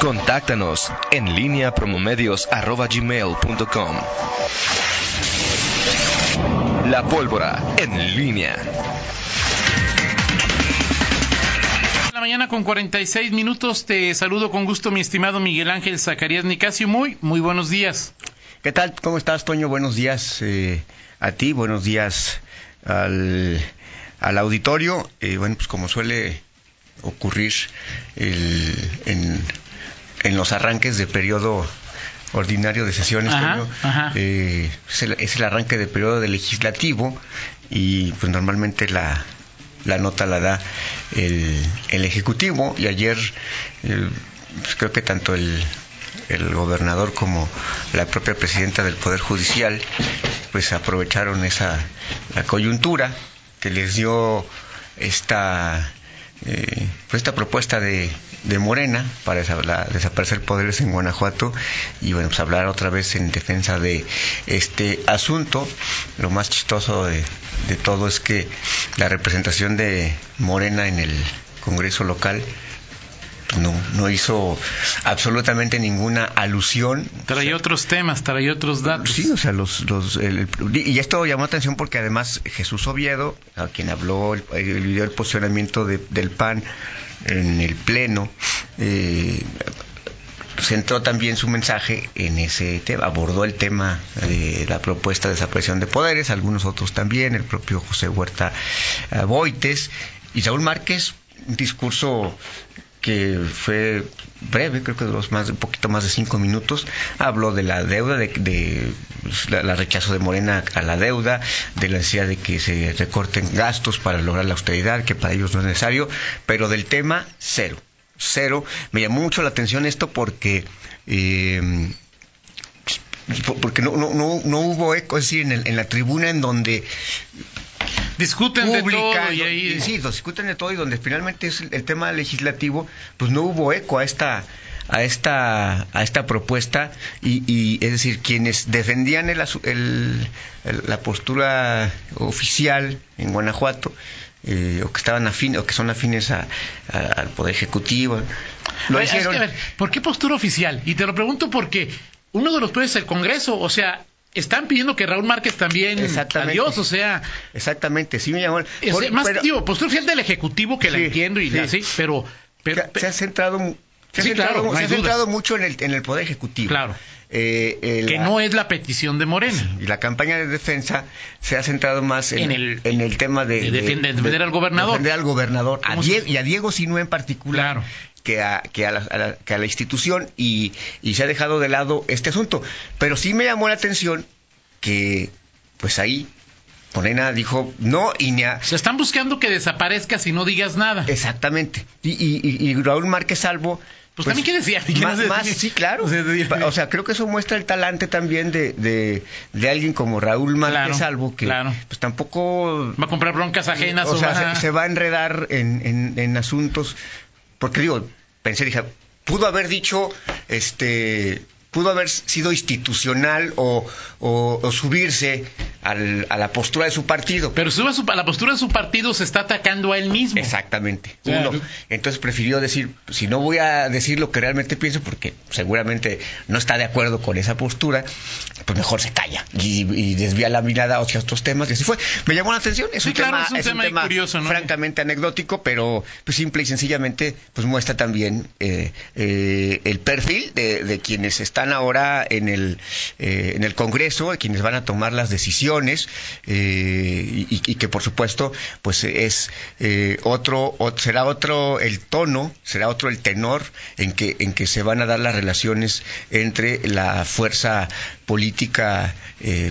Contáctanos en línea promomedios.com. La pólvora en línea. La mañana con 46 minutos te saludo con gusto mi estimado Miguel Ángel Zacarías Nicasio. Muy, muy buenos días. ¿Qué tal? ¿Cómo estás, Toño? Buenos días eh, a ti, buenos días al, al auditorio. Eh, bueno, pues como suele ocurrir el, en, en los arranques de periodo ordinario de sesiones, eh, es, el, es, el, arranque de periodo de legislativo y pues normalmente la, la nota la da el, el Ejecutivo. Y ayer eh, pues creo que tanto el, el gobernador como la propia presidenta del Poder Judicial pues aprovecharon esa la coyuntura que les dio esta eh, esta propuesta de, Morena para desaparecer poderes en Guanajuato y bueno pues hablar otra vez en defensa de este asunto. Lo más chistoso de todo es que la representación de Morena en el Congreso local no, no hizo absolutamente ninguna alusión. O sea, otros temas, trae otros datos. Sí, o sea, los, los el, y esto llamó la atención porque además Jesús Oviedo, a quien habló el, el video del posicionamiento de, del PAN en el Pleno, eh, centró también su mensaje en ese tema, abordó el tema de la propuesta de desaparición de poderes, algunos otros también, el propio José Huerta Boites y Saúl Márquez, un discurso que fue breve, creo que duró más, un poquito más de cinco minutos, habló de la deuda, de, de pues, la, rechazo de Morena a la deuda, de la necesidad de que se recorten gastos para lograr la austeridad, que para ellos no es necesario, pero del tema cero, cero. Me llamó mucho la atención esto porque eh, porque no, no, no, no hubo eco, es decir, en, el, en la tribuna en donde discuten pública, de todo y ahí... sí, discuten de todo y donde finalmente es el tema legislativo, pues no hubo eco a esta a esta a esta propuesta y, y es decir quienes defendían el, el, el, la postura oficial en Guanajuato eh, o que estaban afines o que son afines a, a, al poder ejecutivo lo Oye, hicieron... es que, a ver, ¿por qué postura oficial? y te lo pregunto porque uno de los pueblos es el Congreso o sea están pidiendo que Raúl Márquez también adiós, o sea, exactamente, sí me llamó. Por, es, más pero, digo, postura oficial del ejecutivo que sí, la entiendo y sí. así, pero, pero se, se ha centrado se ha, sí, centrado, claro, no se ha centrado mucho en el, en el poder ejecutivo. Claro. Eh, el, que no es la petición de Morena. Y la campaña de defensa se ha centrado más en, en, el, en el, tema de, de, defender, de, defender al gobernador. Defender al gobernador. A Diego, y a Diego Sinue en particular. Claro que a, que a, la, a la, que a la institución y, y se ha dejado de lado este asunto. Pero sí me llamó la atención que pues ahí Morena dijo no y ni a... Se están buscando que desaparezcas y no digas nada. Exactamente. Y, y, y Raúl Márquez Salvo... Pues, pues también qué decía. Más, más, sí, claro. O sea, o sea, creo que eso muestra el talante también de, de, de alguien como Raúl Márquez claro, Salvo, que claro. pues tampoco... Va a comprar broncas ajenas. O, o sea, se, se, va a enredar en, en, en asuntos... Porque digo, pensé, dije, pudo haber dicho, este pudo haber sido institucional o, o, o subirse al, a la postura de su partido. Pero sube a, su, a, la postura de su partido se está atacando a él mismo. Exactamente. Claro. Uno. Entonces prefirió decir, si no voy a decir lo que realmente pienso, porque seguramente no está de acuerdo con esa postura, pues mejor se calla y, y desvía la mirada hacia otros temas. Y así fue. Me llamó la atención. Es sí, un claro, tema, es un es tema, un tema curioso, ¿no? francamente anecdótico, pero pues simple y sencillamente pues muestra también eh, eh, el perfil de, de, quienes están ahora en el, eh, en el Congreso, quienes van a tomar las decisiones eh, y, que por supuesto pues es eh, otro, será otro el tono será otro el tenor en que en que se van a dar las relaciones entre la fuerza política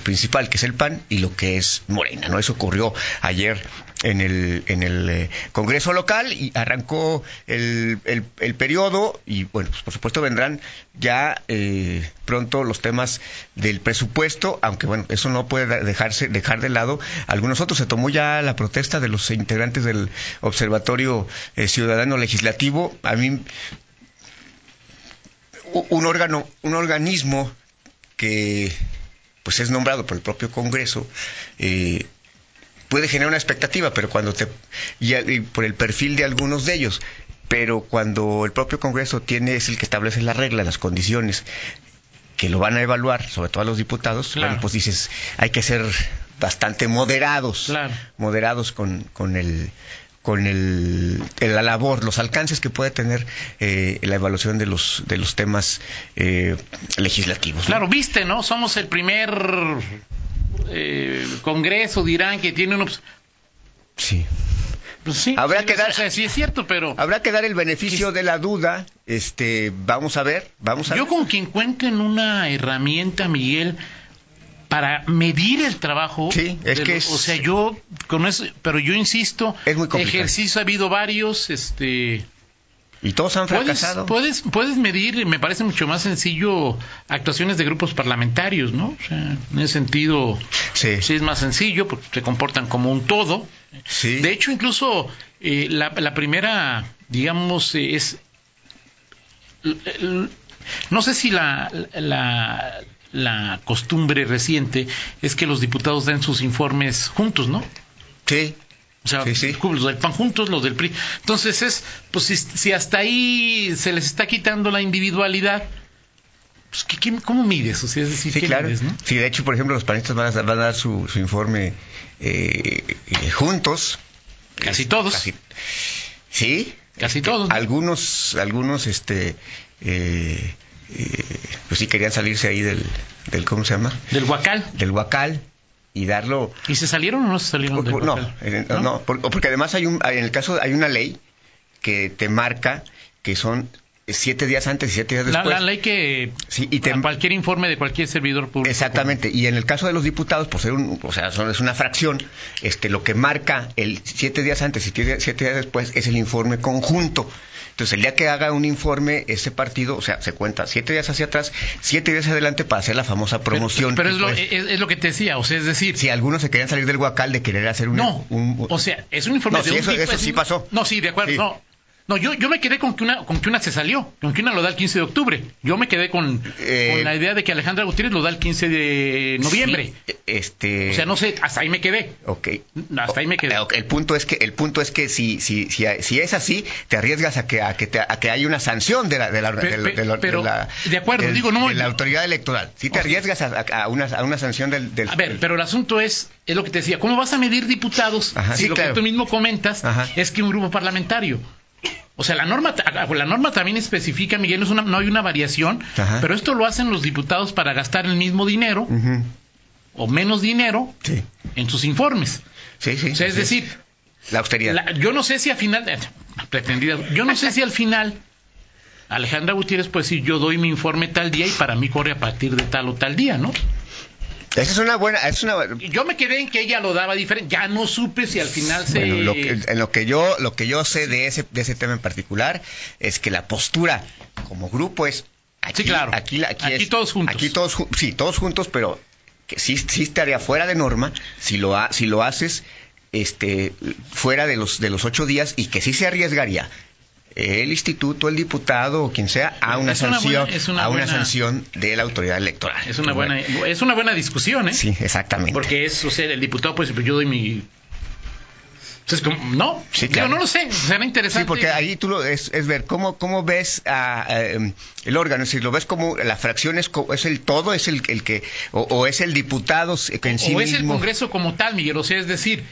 principal que es el PAN y lo que es Morena no eso ocurrió ayer en el, en el eh, Congreso local y arrancó el, el, periodo y bueno, pues por supuesto vendrán ya eh, pronto los temas del presupuesto, aunque bueno, eso no puede dejarse dejar de lado algunos otros. Se tomó ya la protesta de los integrantes del Observatorio eh, Ciudadano Legislativo. A mí un órgano, un organismo que pues es nombrado por el propio Congreso, eh, puede generar una expectativa, pero cuando te. Y, y, por el perfil de algunos de ellos, pero cuando el propio Congreso tiene, es el que establece las reglas, las condiciones, que lo van a evaluar, sobre todo a los diputados, bueno, pues dices, hay que ser bastante moderados, moderados con, con el con el, la labor, los alcances que puede tener eh, la evaluación de los de los temas eh, legislativos. Claro, viste, ¿no? Somos el primer eh, Congreso, dirán, que tiene unos... Sí. Pues sí, habrá que dar, sí es cierto, pero habrá que dar el beneficio de la duda. Este, vamos a ver, vamos a Yo ver. con que encuentren una herramienta, Miguel, para medir el trabajo. Sí, es que es, o sea, yo con eso, pero yo insisto, es muy complicado. ejercicio ha habido varios, este y todos han fracasado. Puedes, puedes, medir, me parece mucho más sencillo, actuaciones de grupos parlamentarios, ¿no? O sea, en ese sentido, sí, sí es más sencillo porque se comportan como un todo. Sí. De hecho, incluso eh, la, la, primera, digamos, eh, es. No sé si la, la, la costumbre reciente es que los diputados den sus informes juntos, ¿no? Sí. O sea, sí, sí. los del PAN juntos, los del PRI. Entonces es, pues si, si hasta ahí se les está quitando la individualidad, pues ¿qué, qué, cómo mides? O sea, es decir, sí, ¿qué claro. mides, no? Sí, de hecho, por ejemplo, los panistas van a, van a dar su, su informe eh, eh, juntos. Casi todos. Casi, sí. Casi todos. ¿no? Algunos, algunos, este, eh, pues sí querían salirse ahí del, del, ¿cómo se llama? Del huacal. Del huacal y darlo. ¿Y se salieron o no se salieron del no? Eh, no, no, porque además hay un, en el caso hay una ley que te marca que son siete días antes y siete días después. La, la ley que sí, y te, cualquier informe de cualquier servidor público. Exactamente. Y en el caso de los diputados, por ser un, o sea, son, es una fracción, este, lo que marca el siete días antes y siete, siete días después es el informe conjunto. Entonces, el día que haga un informe, ese partido, o sea, se cuenta siete días hacia atrás, siete días adelante para hacer la famosa promoción. Pero, pero es, lo, es, es, lo, que te decía, o sea, es decir... Si algunos se querían salir del huacal de querer hacer un... No, un, o sea, es un informe no, de sí, un eso, tipo, eso sí pasó. No, sí, de acuerdo, sí. no. No, yo, yo me quedé con que, una, con que una se salió, con que una lo da el 15 de octubre. Yo me quedé con, Eh, con la idea de que Alejandra Gutiérrez lo da el 15 de noviembre. Sí, este... O sea, no sé, hasta ahí me quedé. Ok. Hasta ahí me quedé. Okay. El punto es que, el punto es que si, si, si, si es así, te arriesgas a que, a que, te, a que haya una sanción de la, de la, de la- pe- de la- pero, de la- de acuerdo, digo, no, de la autoridad electoral. Si te arriesgas a, a una, a una sanción del, del- A ver, pero el asunto es, es lo que te decía, ¿cómo vas a medir diputados Ajá, si sí, lo claro. que tú mismo comentas Ajá. es que un grupo parlamentario? O sea, la norma, ta- la norma también especifica, Miguel, no, es una, no hay una variación, Ajá. pero esto lo hacen los diputados para gastar el mismo dinero o menos dinero Sí, en sus informes. sí, sí. O sea, es decir, la austeridad. la- yo no sé si al final, eh, pretendida, yo no sé si al final Alejandra Gutiérrez puede decir, yo doy mi informe tal día y para mí corre a partir de tal o tal día, ¿no? Esa es una buena, es una Yo me quedé en que ella lo daba diferente, ya no supe si al final se... Bueno, lo que, en lo que yo lo que yo sé de ese de ese tema en particular es que la postura como grupo es aquí, Sí, claro. aquí, aquí, Aquí es- todos juntos. aquí todos sí todos juntos pero que sí, sí estaría fuera de norma si lo ha- si lo haces este fuera de los de los ocho días y que sí se arriesgaría el instituto, el diputado o quien sea a una sanción buena- es una a una buena- sanción de la autoridad electoral. Es una buena, es una buena discusión, ¿eh? Sí, exactamente. Porque es, o sea, el diputado pues yo doy mi... Entonces, como, no, Sí, Digo, claro. no lo sé, será interesante. Sí, porque ahí tú lo es, es ver cómo, cómo ves a, a, em, el órgano, es decir, lo ves como la fracción es, es el todo, es el, el que, o, o es el diputado que en o sí es el. Congreso como tal, Miguel, o sea, es decir,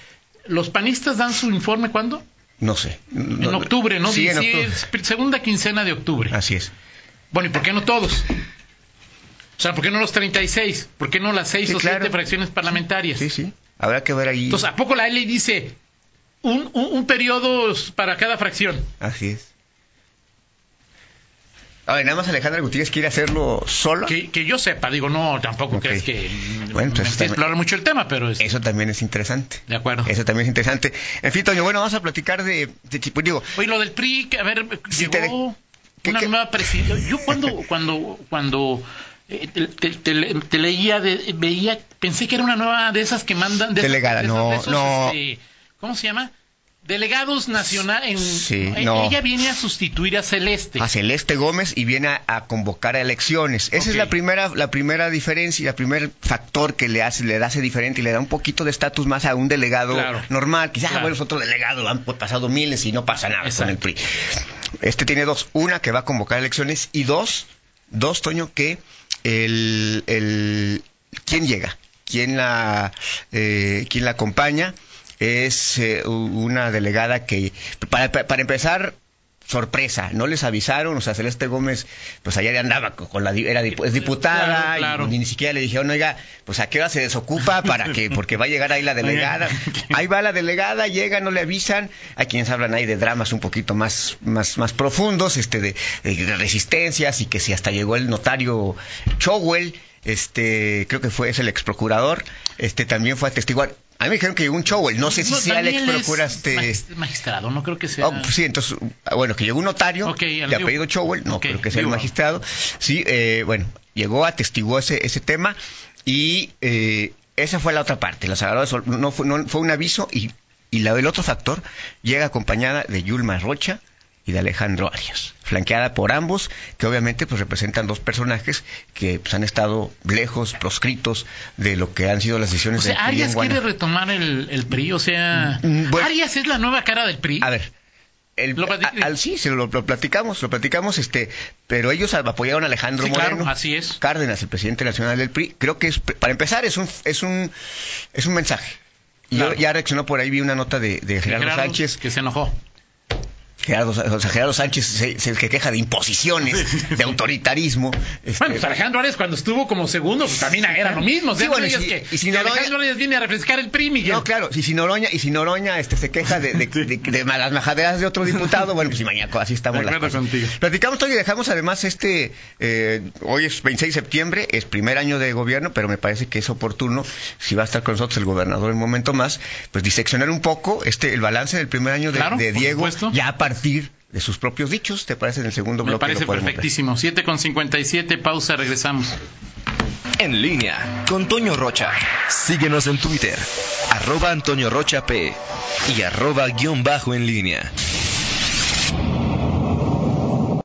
los panistas dan su informe ¿cuándo? No sé. En octubre, ¿no? Sí, en octubre. segunda quincena de octubre. Así es. Bueno, ¿y por qué no todos? O sea, ¿por qué no los 36? ¿Por qué no las seis Sí, o claro. siete fracciones parlamentarias? Sí, sí. Habrá que ver ahí. Entonces, ¿a poco la ley dice un, un, un periodo para cada fracción? Así es. A ver, nada más Alejandra Gutiérrez quiere hacerlo solo. Que, que yo sepa, digo, no, tampoco Ok. crees que Bueno, me pues, también- explorando mucho el tema, pero es, Eso también es interesante. de acuerdo. Eso también es interesante. En fin, Toño, bueno, vamos a platicar de, de tipo, digo, Oye, lo del PRI, a ver, Sí, llegó ¿qué- una qué? nueva presidenta. Yo cuando, cuando, cuando eh, te, te- te le- te leía, de- veía, pensé que era una nueva de esas que mandan. De Delegada, de esas- no, no. este, ¿Cómo se llama? Delegados nacionales. Sí, no. Ella viene a sustituir a Celeste. a Celeste Gómez y viene a, a convocar a elecciones. Esa es la primera, la primera diferencia, el primer factor que le hace, le hace diferente y le da un poquito de estatus más a un delegado Claro. normal. Quizás, Claro. bueno, es otro delegado, han pasado miles y no pasa nada con el PRI. este tiene dos. Una, que va a convocar elecciones y dos, dos, Toño, que el, el quién llega, quién la, eh, quién la acompaña es eh, una delegada que, para, para empezar, sorpresa, no les avisaron, o sea, Celeste Gómez, pues allá andaba con la, era es diputada, Y, ni siquiera le dijeron, oiga, pues a qué hora se desocupa para que, porque va a llegar ahí la delegada, ahí va la delegada, llega, no le avisan, hay quienes hablan ahí de dramas un poquito más, más, más profundos, este, de, de resistencias, y que si hasta llegó el notario Chowell, este, creo que fue, es el ex procurador, este, también fue a testiguar. A mí me dijeron que un show, no sé si sea el ex este... magistrado, no creo que sea. Oh, pues sí, entonces, ah, bueno, que llegó un notario de apellido Chowell, no creo que sea el magistrado. Sí, eh, bueno, llegó, atestiguó ese, ese tema y eh, esa fue la otra parte. La Sagrada no fue, no fue un aviso y, y la del otro factor llega acompañada de Yulma Rocha, y de Alejandro Arias, flanqueada por ambos, que obviamente pues representan dos personajes que pues, han estado lejos, proscritos de lo que han sido las decisiones o sea, Arias quiere retomar el, PRI, o sea, mm, mm, Arias es la nueva cara del PRI. A ver, el, al, sí, se lo, platicamos, lo platicamos, este, pero ellos apoyaron a Alejandro Moreno. así es. Cárdenas, el presidente nacional del PRI. Creo que es, para empezar, es un, es un, es un mensaje. Yo ya reaccionó por ahí, vi una nota de, de Gerardo Sánchez. Que se enojó. Gerardo, Gerardo Sánchez se, el que queja de imposiciones, de autoritarismo. Este... Bueno, pues Alejandro Arias cuando estuvo como segundo, pues también era lo mismo. Sí, bueno, y, si, que, y si Noroña... Alejandro Arias viene a refrescar el PRI, Miguel. No, claro, y si Noroña, y si Noroña este, se queja de, de, de, las majaderas de otro diputado, bueno, pues si mañana así estamos las cosas. Platicamos hoy y dejamos además este, eh, hoy es 26 de septiembre, es primer año de gobierno, pero me parece que es oportuno, si va a estar con nosotros el gobernador en un momento más, pues diseccionar un poco este el balance del primer año de, Diego, ya para partir de sus propios dichos. ¿Te parece en el segundo bloque? Me parece perfectísimo. 7 con 57, pausa, regresamos. En línea con Toño Rocha. Síguenos en Twitter, arroba Antonio Rocha P y arroba guion bajo en línea.